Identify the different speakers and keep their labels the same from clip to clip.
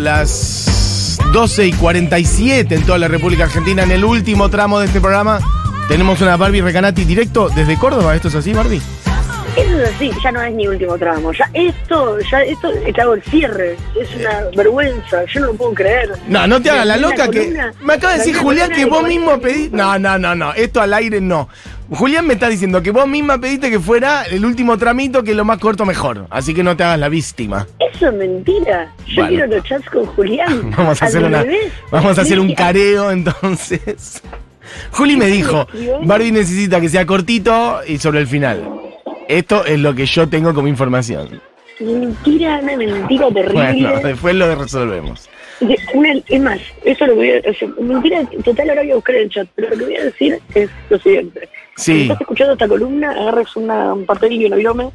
Speaker 1: las 12 y 47 en toda la República Argentina. En el último tramo de este programa tenemos una Barbie Recanati directo desde Córdoba. ¿Esto es así, Barbie?
Speaker 2: Eso es así, ya no es mi último tramo. Ya esto, ya esto, te hago el cierre. Es una vergüenza, yo no lo puedo creer.
Speaker 1: No, no te hagas la
Speaker 2: La
Speaker 1: loca que.
Speaker 2: columna-
Speaker 1: Me acaba de decir Julián que vos mismo pediste. No, no, no, no. Esto al aire no. Julián me está diciendo que vos misma pediste que fuera el último tramito, que lo más corto mejor. Así que no te hagas la víctima.
Speaker 2: Eso es mentira. Yo
Speaker 1: Bueno.
Speaker 2: quiero los chats con Julián.
Speaker 1: Vamos a hacer una. Vamos a hacer un careo entonces. Juli me dijo, Barbie necesita que sea cortito y sobre el final. Esto es lo que yo tengo como información.
Speaker 2: Mentira, una mentira terrible.
Speaker 1: Bueno, después lo resolvemos.
Speaker 2: De- una- es más, eso lo voy a sea, mentira total, ahora voy a buscar el chat, pero lo que voy a decir es lo siguiente. Si estás escuchando esta columna, agarres una, un papel y un avión,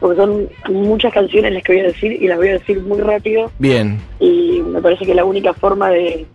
Speaker 2: porque son muchas canciones las que voy a decir y las voy a decir muy rápido
Speaker 1: bien.
Speaker 2: y me parece que la única forma de,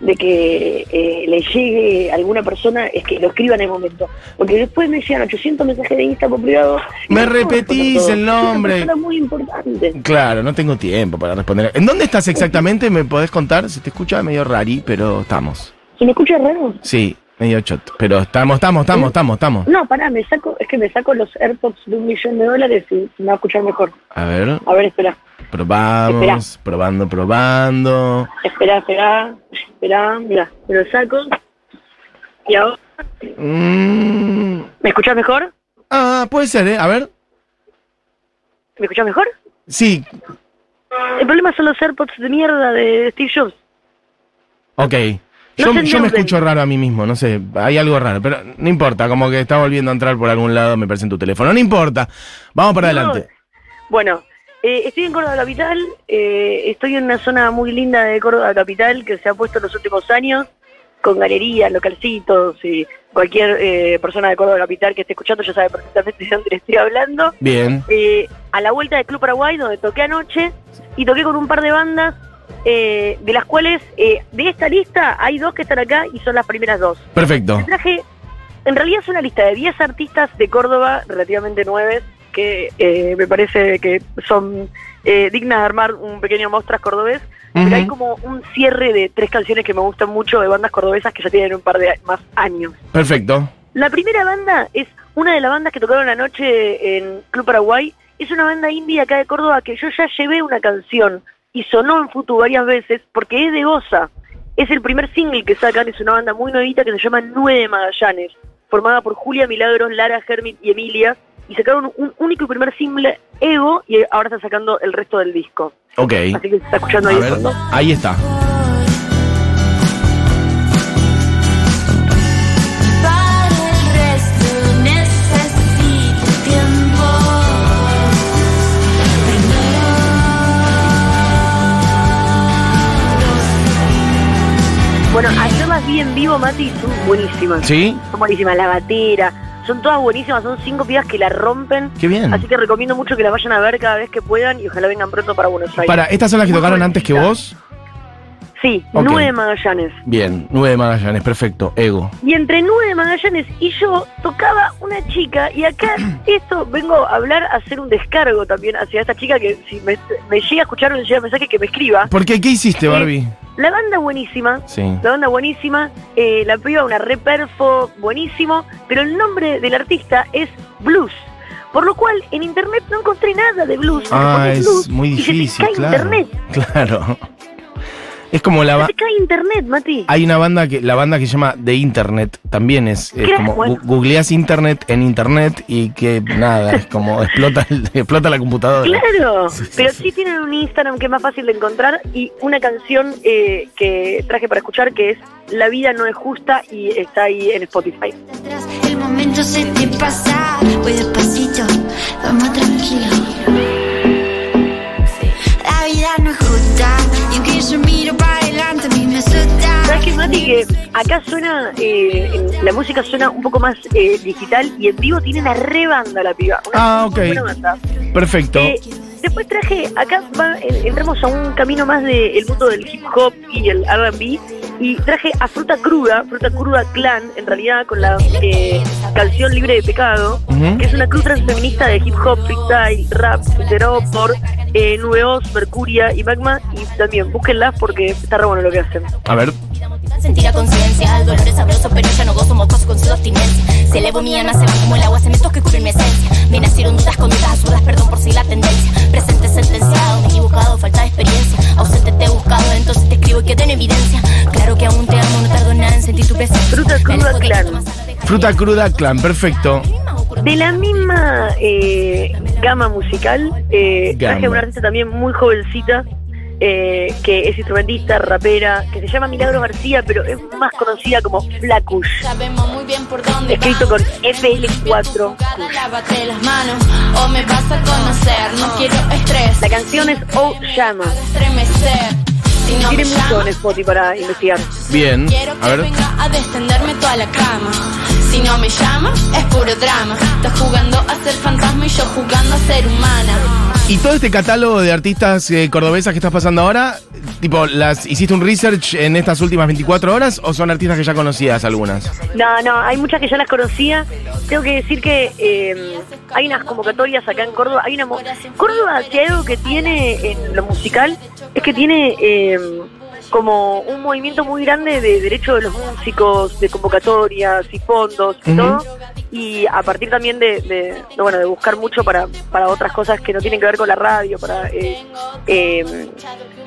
Speaker 2: de que eh, le llegue a alguna persona es que lo escriba en el momento. Porque después me llegan 800 mensajes de Insta por privado.
Speaker 1: Me repetís el
Speaker 2: Es una
Speaker 1: nombre.
Speaker 2: persona muy importante.
Speaker 1: Claro, no tengo tiempo para responder. ¿En dónde estás exactamente? ¿Me podés contar? Se te escucha medio rari, pero estamos.
Speaker 2: ¿Se me escucha raro?
Speaker 1: Sí, medio. Pero estamos, estamos, estamos, estamos, estamos.
Speaker 2: No, pará, me saco, es que me saco los AirPods de un millón de dólares y me va a escuchar mejor.
Speaker 1: A ver,
Speaker 2: A ver, espera,
Speaker 1: probamos, probando, probando.
Speaker 2: espera, espera, espera, mira, me lo saco. Y ahora,
Speaker 1: Mm,
Speaker 2: ¿me escuchas mejor?
Speaker 1: Ah, puede ser, ¿eh? A ver.
Speaker 2: ¿Me escuchas mejor?
Speaker 1: Sí,
Speaker 2: El problema son los AirPods de mierda de Steve Jobs.
Speaker 1: ok. Yo, me escucho raro a mí mismo, no sé, hay algo raro, pero no importa, como que está volviendo a entrar por algún lado, me parece en tu teléfono, no importa, vamos para
Speaker 2: No.
Speaker 1: adelante.
Speaker 2: Bueno, eh, estoy en Córdoba Capital, eh, estoy en una zona muy linda de Córdoba Capital que se ha puesto en los últimos años, con galerías, localcitos y cualquier eh, persona de Córdoba Capital que esté escuchando ya sabe perfectamente de dónde le estoy hablando.
Speaker 1: Bien,
Speaker 2: Eh, a la vuelta del Club Paraguay, donde toqué anoche, y toqué con un par de bandas, eh, de las cuales eh, de esta lista hay dos que están acá y son las primeras dos.
Speaker 1: perfecto.
Speaker 2: Traje, en realidad es una lista de 10 artistas de Córdoba, relativamente nueve, que eh, me parece que son eh, dignas de armar un pequeño mostras cordobés. Pero hay como un cierre de tres canciones que me gustan mucho de bandas cordobesas que ya tienen un par de más años.
Speaker 1: Perfecto.
Speaker 2: La primera banda es una de las bandas que tocaron anoche en Club Paraguay. Es una banda indie acá de Córdoba que yo ya llevé una canción y sonó en Futu varias veces porque es de Goza. Es el primer single que sacan, es una banda muy nuevita que se llama Nueve Magallanes, formada por Julia Milagros, Lara Hermit y Emilia. Y sacaron un único y primer single, Ego, y ahora están sacando el resto del disco.
Speaker 1: Ok.
Speaker 2: Así que se está escuchando
Speaker 1: A
Speaker 2: ahí de
Speaker 1: ver, ahí está.
Speaker 2: Vi en vivo, Mati, y son buenísimas.
Speaker 1: ¿Sí?
Speaker 2: Son buenísimas, la batera. Son todas buenísimas, son cinco pibas que la rompen.
Speaker 1: Qué bien.
Speaker 2: Así que recomiendo mucho que la vayan a ver cada vez que puedan y ojalá vengan pronto para Buenos Aires.
Speaker 1: Para, ¿estas son las que
Speaker 2: Muy
Speaker 1: tocaron antes que vos?
Speaker 2: Sí. Nueve Magallanes.
Speaker 1: Bien, nueve Magallanes, perfecto. Ego.
Speaker 2: Y entre Nueve Magallanes y yo tocaba una chica y acá esto vengo a hablar, a hacer un descargo también hacia esta chica que si me, me llega a escuchar o le llega mensaje que me escriba.
Speaker 1: ¿Por qué? ¿Qué hiciste, Barbie?
Speaker 2: La banda buenísima,
Speaker 1: Sí.
Speaker 2: La banda buenísima, eh, la piba una re perfo, buenísimo, pero el nombre del artista es Blues. Por lo cual en internet no encontré nada de blues.
Speaker 1: Ah, es
Speaker 2: blues
Speaker 1: muy
Speaker 2: y se te
Speaker 1: difícil,
Speaker 2: cae
Speaker 1: claro.
Speaker 2: internet.
Speaker 1: Claro. Es como la
Speaker 2: Se
Speaker 1: ba-
Speaker 2: te cae internet, Mati.
Speaker 1: hay una banda que la banda que se llama The Internet también es, es
Speaker 2: ¿Qué?
Speaker 1: como
Speaker 2: Bueno.
Speaker 1: googleás internet en internet y que nada, es como explota el- explota la computadora.
Speaker 2: Claro,
Speaker 1: Sí,
Speaker 2: pero
Speaker 1: sí.
Speaker 2: sí tienen un Instagram que es más fácil de encontrar y una canción eh, que traje para escuchar que es La vida no es justa y está ahí en Spotify.
Speaker 3: El momento se te pasa. Voy despacito, vamos tranquilo.
Speaker 2: Mati? Que acá suena, eh, la música suena un poco más eh, digital y en vivo tiene una re banda la piba. Una
Speaker 1: Ah, ok.
Speaker 2: buena banda.
Speaker 1: Perfecto.
Speaker 2: Eh, después traje, acá va- en- entramos a un camino más del mundo del hip hop y el R&B y traje a Fruta Cruda, Fruta Cruda Clan, en realidad con la eh, canción Libre de Pecado, que es una cruz transfeminista de hip hop, freestyle, rap, liderado por eh, Nube Oz, Mercuria y Magma y también búsquenlas porque está re bueno lo que hacen.
Speaker 1: A ver.
Speaker 4: Sentir a conciencia, el dolor es sabroso, pero ya no gozo mocos con su abstinencia. Se elevo mi alma, se va como el agua, cementos que cubren mi esencia. Me nacieron dudas con dudas absurdas, perdón por si la tendencia. Presente sentenciado, equivocado, falta de experiencia. Ausente te he buscado, entonces te escribo y quedo en evidencia. Claro que aún te amo, no tardo nada en sentir tu presencia.
Speaker 2: Fruta Cruda Clan.
Speaker 1: Fruta cruda clan, perfecto.
Speaker 2: De la misma eh, gama musical, eh,
Speaker 1: Gama.
Speaker 2: traje a una artista también muy jovencita, eh, que es instrumentista, rapera, que se llama Milagro García, pero es más conocida como Flacush.
Speaker 4: Sabemos muy bien por dónde
Speaker 2: Escrito con
Speaker 4: vamos.
Speaker 2: FL4.
Speaker 4: Lávate las manos o me vas a conocer. No quiero estrés.
Speaker 2: La canción es Oh Llama. Tiene mucho en Spotify para investigar.
Speaker 1: Bien.
Speaker 4: quiero
Speaker 1: A
Speaker 4: que
Speaker 1: ver.
Speaker 4: venga a descenderme toda la cama. Si no me llamas, es puro drama. Estás jugando a ser fantasma y yo jugando a ser humana.
Speaker 1: ¿Y todo este catálogo de artistas eh, cordobesas que estás pasando ahora, tipo, las hiciste un research en estas últimas 24 horas o son artistas que ya conocías algunas?
Speaker 2: No, no, hay muchas que ya las conocía. Tengo que decir que eh, hay unas convocatorias acá en Córdoba. Hay una Córdoba, si hay algo que tiene en lo musical, es que tiene eh, como un movimiento muy grande de derecho de los músicos, de convocatorias y fondos y todo. Y a partir también de, de- de, bueno de buscar mucho para, para otras cosas que no tienen que ver con la radio, para eh, eh,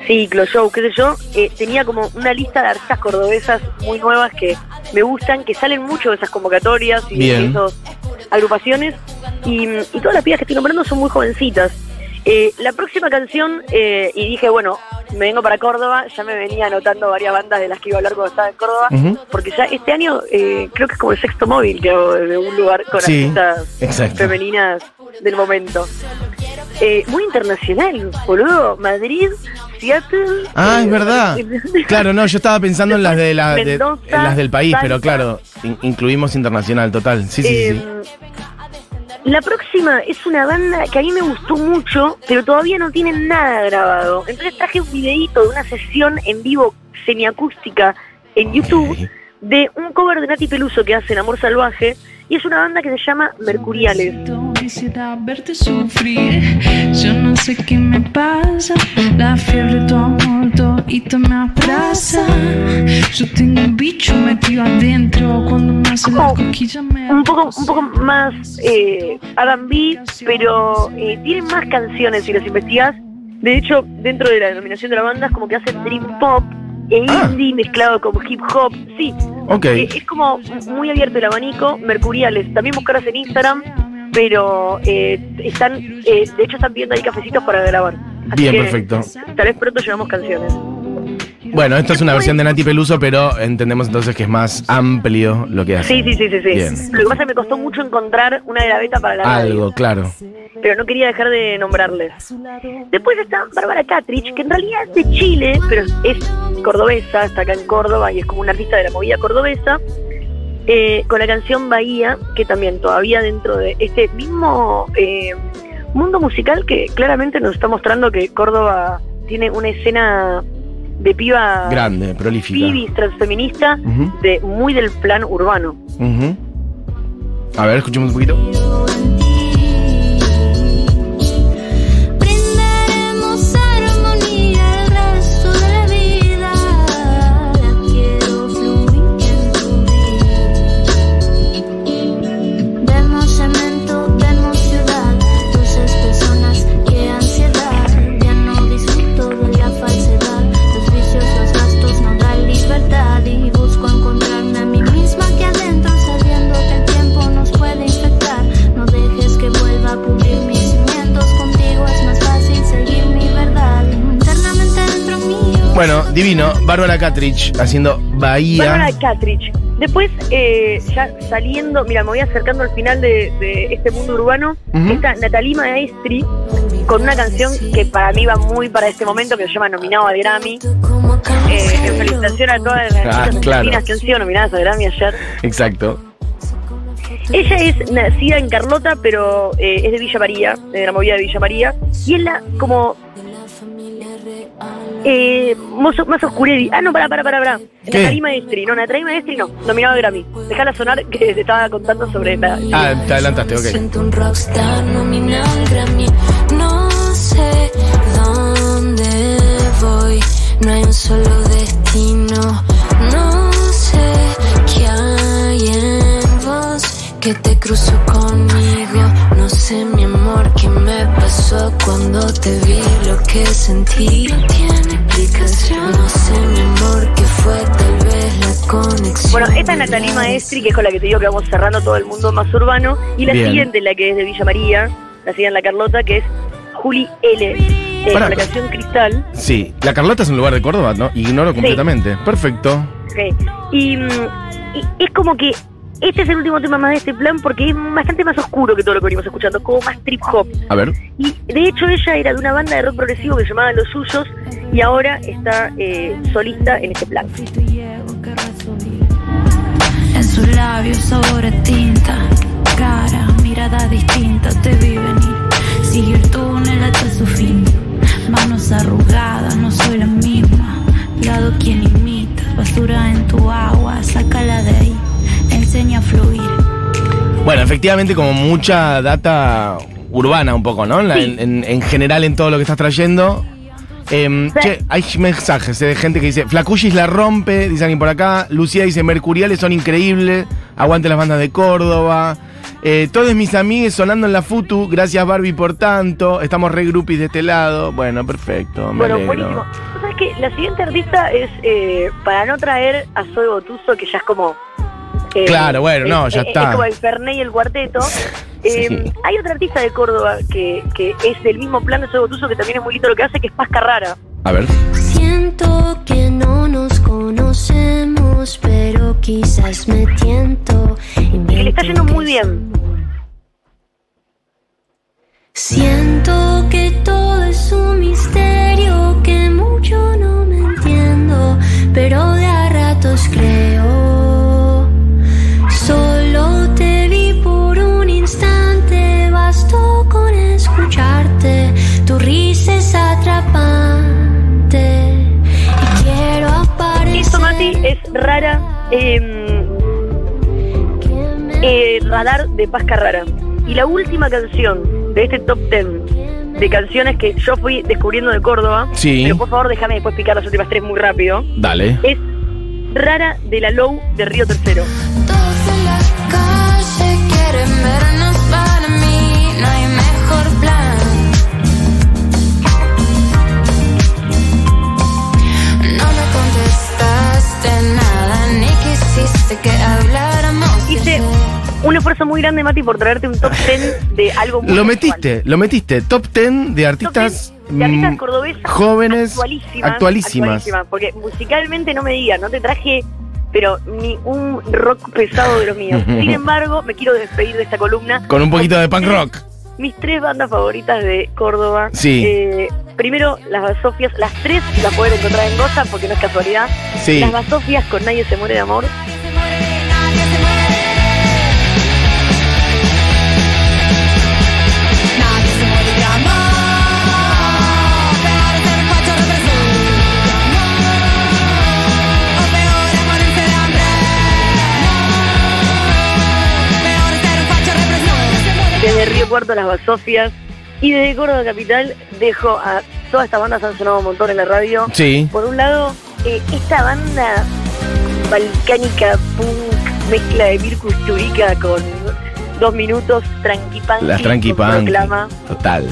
Speaker 2: ciclo, show, qué sé yo, eh, tenía como una lista de artistas cordobesas muy nuevas que me gustan, que salen mucho de esas convocatorias y de
Speaker 1: Bien.
Speaker 2: Agrupaciones. Y, y todas las pibas que estoy nombrando son muy jovencitas. Eh, la próxima canción, eh, y dije, bueno, me vengo para Córdoba, ya me venía anotando varias bandas de las que iba a hablar cuando estaba en Córdoba, porque ya este año eh, creo que es como el sexto móvil que hago de un lugar con
Speaker 1: Sí,
Speaker 2: artistas femeninas del momento. Eh, muy internacional, boludo. Madrid, Seattle.
Speaker 1: Ah, es verdad. Claro, no, yo estaba pensando en las de, la, de-
Speaker 2: Mendoza,
Speaker 1: en las del país, pero claro, in- incluimos internacional, total. Sí, sí, sí, sí.
Speaker 2: La próxima es una banda que a mí me gustó mucho, pero todavía no tienen nada grabado. Entonces traje un videíto de una sesión en vivo semiacústica en YouTube de un cover de Nati Peluso que hacen Amor Salvaje y es una banda que se llama Mercuriales.
Speaker 5: Quisiera verte sufrir. Yo no sé qué me pasa. La fiebre de tu amor todito me abraza. Yo tengo un bicho metido adentro. Cuando me hace la coquilla me
Speaker 2: un poco un poco más eh, R&B, pero eh, tienen más canciones si las investigas. De hecho, dentro de la denominación de la banda es como que hacen dream pop e
Speaker 1: Ah.
Speaker 2: indie mezclado con hip hop. Sí,
Speaker 1: Ok.
Speaker 2: eh, es como muy abierto el abanico. Mercuriales, también buscarlas en Instagram, pero eh, están, eh, de hecho están pidiendo ahí cafecitos para grabar. Así
Speaker 1: Bien,
Speaker 2: que
Speaker 1: perfecto.
Speaker 2: Tal vez pronto llevamos canciones.
Speaker 1: Bueno, esto es una versión de Nati Peluso, pero entendemos entonces que es más amplio lo que hace.
Speaker 2: Sí, sí, sí, sí, sí.
Speaker 1: Bien.
Speaker 2: Lo que pasa es que me costó mucho encontrar una de la beta para la radio.
Speaker 1: Algo, claro.
Speaker 2: pero no quería dejar de nombrarles. Después está Bárbara Catrich, que en realidad es de Chile, pero es cordobesa, está acá en Córdoba y es como una artista de la movida cordobesa, eh, con la canción Bahía, que también todavía dentro de este mismo eh, mundo musical que claramente nos está mostrando que Córdoba tiene una escena de piba
Speaker 1: Grande, prolífica.
Speaker 2: pibis transfeminista de muy del plan urbano.
Speaker 1: A ver, escuchemos un poquito. Bárbara Catrich haciendo Bahía.
Speaker 2: Bárbara Catrich. Después, eh, ya saliendo, mira, me voy acercando al final de, de este mundo urbano.
Speaker 1: Ujú.
Speaker 2: Está Natalie Maestri con una canción que para mí va muy para este momento, que se llama Nominado al Grammy. Eh, en felicitación a todas las
Speaker 1: Ah, claro.
Speaker 2: argentinas que han sido nominadas al Grammy ayer.
Speaker 1: Exacto.
Speaker 2: Ella es nacida en Carlota, pero eh, es de Villa María, de la movida de Villa María, y es la como eh, más, más Ah, no, para, para, para, para.
Speaker 1: ¿Qué?
Speaker 2: Natalie Maestri, no, Natalie Maestri no, nominado a Grammy. Dejala sonar que te estaba contando sobre la.
Speaker 1: Ah, te adelantaste, ok.
Speaker 6: Siento un rockstar nominal Grammy. No sé dónde voy. No hay un solo destino. No sé qué hay en vos que te cruzó conmigo. Pasó cuando te vi. Lo que sentí no tiene explicación. No sé, mi amor, qué fue tal vez la conexión.
Speaker 2: Bueno, esta es Natalie Maestri, que es con la que te digo que vamos cerrando todo el mundo más urbano. Y la
Speaker 1: Bien.
Speaker 2: siguiente, la que es de Villa María, la siguiente en la Carlota, que es Juli L. eh, con la canción Cristal.
Speaker 1: Sí, la Carlota es un lugar de Córdoba, ¿no? Ignoro completamente. Perfecto.
Speaker 2: Ok. Y, mm, y es como que este es el último tema más de este plan porque es bastante más oscuro que todo lo que venimos escuchando, como más trip hop.
Speaker 1: A ver.
Speaker 2: Y de hecho ella era de una banda de rock progresivo que se llamaba Los Suyos y ahora está eh, solista en este plan.
Speaker 5: En sus labios sabor a tinta, cara, mirada distinta, te vi
Speaker 1: Bueno, efectivamente, como mucha data urbana un poco, ¿no? En, la-
Speaker 2: Sí.
Speaker 1: en- en general en todo lo que estás trayendo. Em,
Speaker 2: Sí.
Speaker 1: che, hay mensajes eh, de gente que dice, Flacuchis la rompe, dice alguien por acá. Lucía dice, Mercuriales son increíbles, aguante las bandas de Córdoba. Eh, todos mis amigos sonando en la Futu, gracias Barbie por tanto. Estamos re groupies de este lado. Bueno, perfecto. me
Speaker 2: Bueno,
Speaker 1: alegro.
Speaker 2: buenísimo. ¿Tú sabes que La siguiente artista es, eh, para no traer a Zoe Botuso, que ya es como... eh,
Speaker 1: Claro, bueno, no, ya
Speaker 2: es-
Speaker 1: está.
Speaker 2: Es como el Fernet y el cuarteto. Eh,
Speaker 1: Sí.
Speaker 2: Hay otra artista de Córdoba que, que es del mismo plan de Botuso, que también es muy lindo lo que hace, que es Paz Carrara.
Speaker 1: A ver.
Speaker 6: Siento que no nos conocemos, pero quizás me tiento.
Speaker 2: Y que le está yendo muy bien.
Speaker 6: Siento
Speaker 2: eh,
Speaker 6: me
Speaker 2: eh, Radar de Paz Carrara. Y la última canción de este top 10 de canciones que yo fui descubriendo de Córdoba,
Speaker 1: Sí.
Speaker 2: pero por favor déjame después picar las últimas tres muy rápido,
Speaker 1: Dale.
Speaker 2: es Rara de la Low de Río Tercero.
Speaker 6: Todos en la calle quieren vernos
Speaker 2: Hice un esfuerzo muy grande, Mati, por traerte un top 10 de algo muy
Speaker 1: Lo
Speaker 2: actual.
Speaker 1: metiste, lo metiste. Top 10 de artistas,
Speaker 2: 10 de artistas
Speaker 1: mm,
Speaker 2: cordobesas
Speaker 1: jóvenes,
Speaker 2: actualísimas,
Speaker 1: actualísimas.
Speaker 2: actualísimas, Porque musicalmente no me digas, no te traje, pero ni un rock pesado de los míos. Sin embargo, me quiero despedir de esta columna.
Speaker 1: Con un poquito de punk rock.
Speaker 2: Mis tres bandas favoritas de Córdoba.
Speaker 1: Sí.
Speaker 2: Eh, primero, las Basofias. Las tres las pueden encontrar en Goza porque no es casualidad.
Speaker 1: Sí.
Speaker 2: Las Basofias con Nadie se muere de amor. Cuarto, las Basofias. Y desde Córdoba Capital dejo a todas estas bandas han sonado un montón en la radio.
Speaker 1: Sí.
Speaker 2: Por un lado, eh, esta banda balcánica punk, mezcla de Mirko Usturica con dos minutos, tranqui punk.
Speaker 1: Las tranqui punk.
Speaker 2: Proclama.
Speaker 1: Total.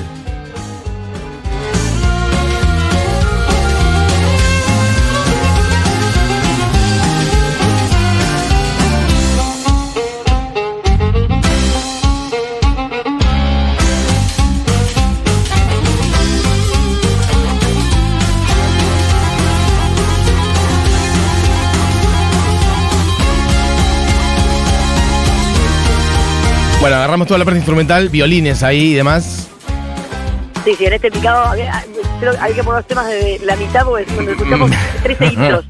Speaker 1: Bueno, agarramos toda la parte instrumental, violines ahí y demás.
Speaker 2: Sí, sí, en este picado creo que hay que poner los temas de la mitad porque cuando escuchamos tres seguidos.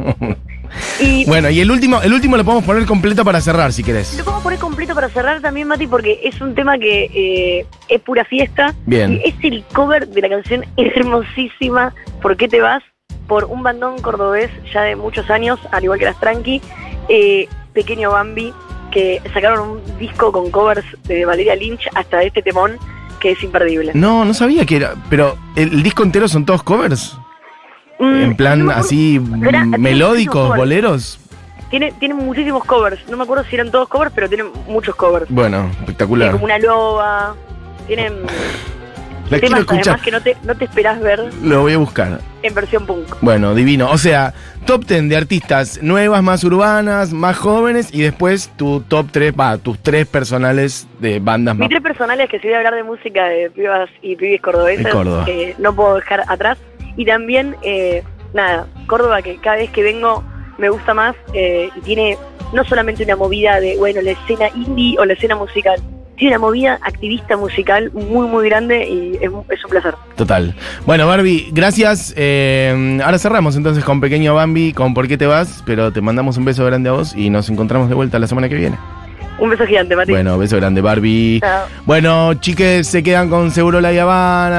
Speaker 2: Y
Speaker 1: Bueno, y el último, el último lo podemos poner completo para cerrar, si querés.
Speaker 2: lo podemos poner completo para cerrar también, Mati, porque es un tema que eh, es pura fiesta.
Speaker 1: Bien.
Speaker 2: Y es el cover de la canción hermosísima ¿Por qué te vas? por un bandón cordobés ya de muchos años, al igual que las Tranqui, eh, Pequeño Bambi, que sacaron un disco con covers de Valeria Lynch hasta este temón, que es imperdible.
Speaker 1: No, no sabía que era. Pero el, el disco entero son todos covers.
Speaker 2: Mm,
Speaker 1: En plan
Speaker 2: no
Speaker 1: así mm,
Speaker 2: tiene
Speaker 1: melódicos, boleros.
Speaker 2: Tiene, tiene muchísimos covers. No me acuerdo si eran todos covers, pero tienen muchos covers.
Speaker 1: Bueno,
Speaker 2: Tiene
Speaker 1: espectacular.
Speaker 2: como una loba. Tienen
Speaker 1: La quiero
Speaker 2: temas
Speaker 1: escuchar.
Speaker 2: además que no te, no te esperás ver
Speaker 1: Lo voy a buscar.
Speaker 2: en versión punk.
Speaker 1: Bueno, divino. O sea, top 10 de artistas nuevas, más urbanas, más jóvenes y después tu top 3, va, tus tres personales de bandas más.
Speaker 2: Mis tres personales que si voy a hablar de música de pibas y pibis cordobeses,
Speaker 1: Córdoba.
Speaker 2: que no puedo dejar atrás. Y también, eh, nada, Córdoba que cada vez que vengo me gusta más eh, y tiene no solamente una movida de, bueno, la escena indie o la escena musical, tiene una movida activista musical muy, muy grande y es, es un placer.
Speaker 1: Total. Bueno, Barbie, gracias. Eh, ahora cerramos entonces con Pequeño Bambi, con ¿Por qué te vas? Pero te mandamos un beso grande a vos y nos encontramos de vuelta la semana que viene.
Speaker 2: Un beso gigante, Mati.
Speaker 1: Bueno, beso grande, Barbie.
Speaker 2: Chao.
Speaker 1: Bueno, chiques, se quedan con Seguro La Habana.